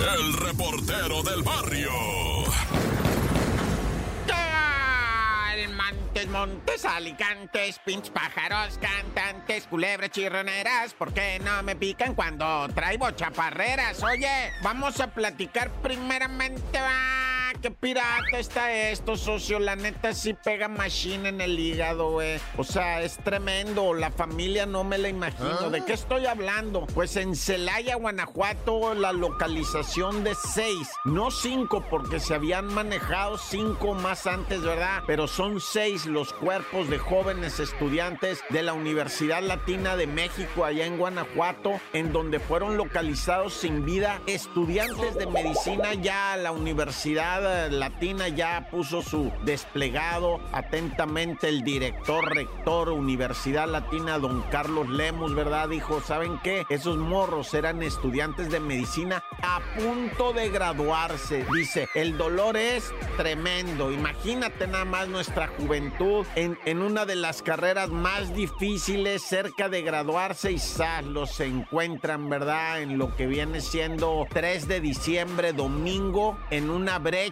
El reportero del barrio. Montes, montes, alicantes, pinch pájaros, cantantes, culebras chirroneras, ¿por qué no me pican cuando traigo chaparreras? Oye, vamos a platicar primeramente, va qué pirata está esto, socio. La neta sí pega machine en el hígado, güey. O sea, es tremendo. La familia no me la imagino. ¿De qué estoy hablando? Pues en Celaya, Guanajuato, la localización de seis, no cinco, porque se habían manejado cinco más antes, ¿verdad? Pero son seis los cuerpos de jóvenes estudiantes de la Universidad Latina de México, allá en Guanajuato, en donde fueron localizados sin vida estudiantes de medicina ya a la universidad Latina ya puso su desplegado. Atentamente el director, rector, Universidad Latina, don Carlos Lemus, ¿verdad? Dijo, ¿saben qué? Esos morros eran estudiantes de medicina a punto de graduarse. Dice, el dolor es tremendo. Imagínate nada más nuestra juventud en, en una de las carreras más difíciles, cerca de graduarse y ¡zas! los encuentran, ¿verdad? En lo que viene siendo 3 de diciembre, domingo, en una brecha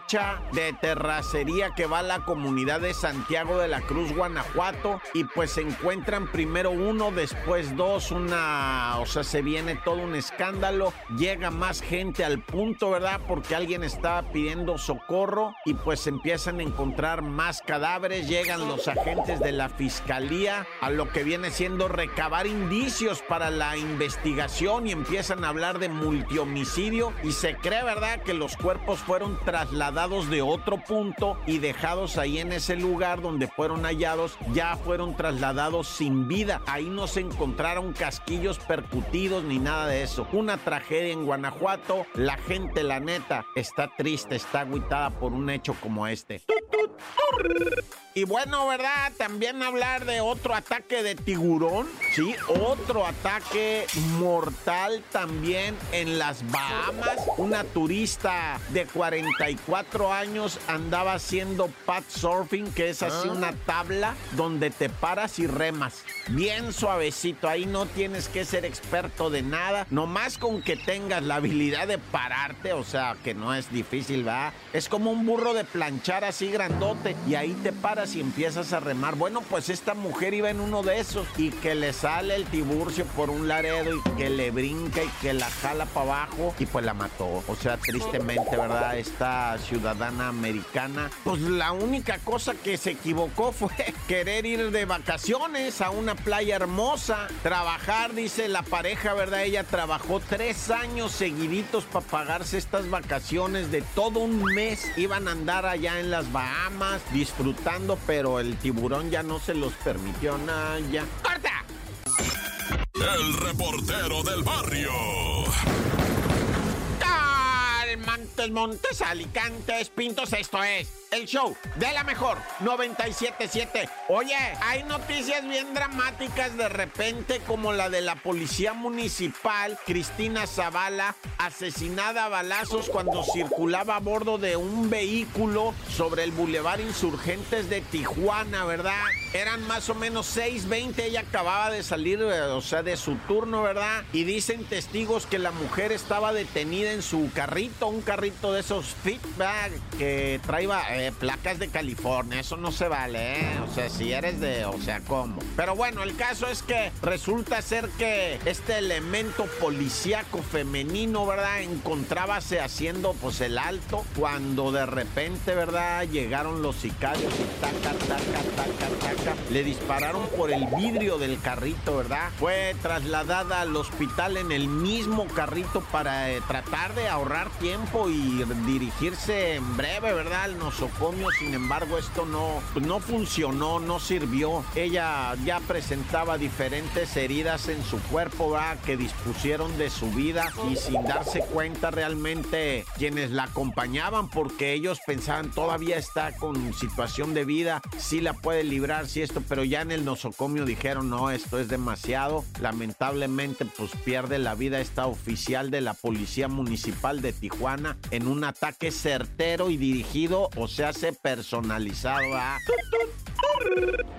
de terracería que va a la comunidad de Santiago de la Cruz, Guanajuato, y pues se encuentran primero uno, después dos, una, o sea, se viene todo un escándalo, llega más gente al punto, ¿verdad? Porque alguien estaba pidiendo socorro y pues empiezan a encontrar más cadáveres, llegan los agentes de la fiscalía a lo que viene siendo recabar indicios para la investigación y empiezan a hablar de multihomicidio y se cree, ¿verdad? Que los cuerpos fueron trasladados de otro punto y dejados ahí en ese lugar donde fueron hallados, ya fueron trasladados sin vida. Ahí no se encontraron casquillos percutidos ni nada de eso. Una tragedia en Guanajuato. La gente, la neta, está triste, está agüitada por un hecho como este. Y bueno, ¿verdad? También hablar de otro ataque de tiburón. Sí, otro ataque mortal también en las Bahamas. Una turista de 44 años andaba haciendo pat surfing, que es así una tabla donde te paras y remas. Bien suavecito, ahí no tienes que ser experto de nada. Nomás con que tengas la habilidad de pararte, o sea, que no es difícil, ¿verdad? Es como un burro de planchar así grandote y ahí te paras y empiezas a remar. Bueno, pues esta mujer iba en uno de esos y que le sale el tiburcio por un laredo y que le brinca y que la jala para abajo y pues la mató. O sea, tristemente, ¿verdad? Esta ciudadana americana, pues la única cosa que se equivocó fue querer ir de vacaciones a una playa hermosa, trabajar, dice la pareja, ¿verdad? Ella trabajó tres años seguiditos para pagarse estas vacaciones de todo un mes. Iban a andar allá en las Bahamas disfrutando pero el tiburón ya no se los permitió nada. ¡Corta! El reportero del barrio. Montes, Montes, Alicantes, Pintos, esto es el show de la mejor 977. Oye, hay noticias bien dramáticas de repente como la de la policía municipal Cristina Zavala asesinada a balazos cuando circulaba a bordo de un vehículo sobre el bulevar Insurgentes de Tijuana, ¿verdad? Eran más o menos 6:20, ella acababa de salir, eh, o sea, de su turno, ¿verdad? Y dicen testigos que la mujer estaba detenida en su carrito, un carrito de esos Fitback que traía eh, placas de California, eso no se vale, ¿eh? O sea, si eres de, o sea, ¿cómo? Pero bueno, el caso es que resulta ser que este elemento policíaco femenino, ¿verdad? Encontrábase haciendo pues el alto cuando de repente, ¿verdad? Llegaron los sicarios y taca, taca, taca, taca. Le dispararon por el vidrio del carrito, ¿verdad? Fue trasladada al hospital en el mismo carrito para eh, tratar de ahorrar tiempo y dirigirse en breve, ¿verdad? Al nosocomio. Sin embargo, esto no, no funcionó, no sirvió. Ella ya presentaba diferentes heridas en su cuerpo, ¿verdad? Que dispusieron de su vida y sin darse cuenta realmente quienes la acompañaban porque ellos pensaban todavía está con situación de vida, sí la puede librar, esto, pero ya en el nosocomio dijeron no, esto es demasiado. Lamentablemente pues pierde la vida esta oficial de la Policía Municipal de Tijuana en un ataque certero y dirigido, o se hace personalizado.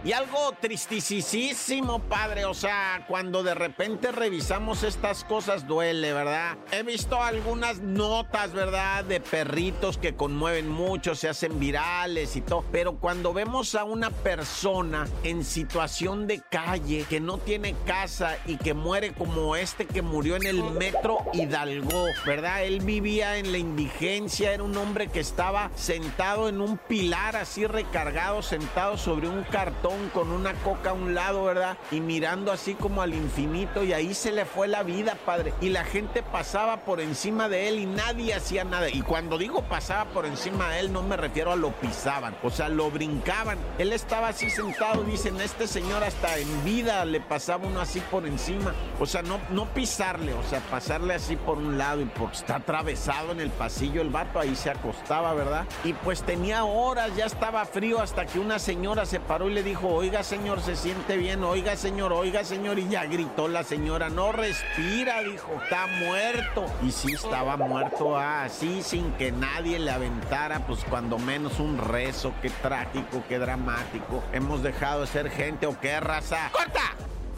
Y algo tristísimo, padre. O sea, cuando de repente revisamos estas cosas duele, ¿verdad? He visto algunas notas, ¿verdad? De perritos que conmueven mucho, se hacen virales y todo. Pero cuando vemos a una persona en situación de calle, que no tiene casa y que muere como este que murió en el metro Hidalgo, ¿verdad? Él vivía en la indigencia, era un hombre que estaba sentado en un pilar así recargado, sentado sobre un cartón con una coca a un lado, ¿verdad? Y mirando así como al infinito y ahí se le fue la vida, padre. Y la gente pasaba por encima de él y nadie hacía nada. Y cuando digo pasaba por encima de él, no me refiero a lo pisaban, o sea, lo brincaban. Él estaba así sentado, dicen, este señor hasta en vida le pasaba uno así por encima. O sea, no, no pisarle, o sea, pasarle así por un lado y por está atravesado en el pasillo el vato, ahí se acostaba, ¿verdad? Y pues tenía horas, ya estaba frío hasta que una señora se paró y le dijo, oiga señor, se siente bien, oiga señor, oiga señor, y ya gritó la señora, no respira, dijo, está muerto. Y sí estaba muerto, así sin que nadie le aventara, pues cuando menos un rezo, qué trágico, qué dramático. Hemos dejado de ser gente o qué raza. ¡Corta!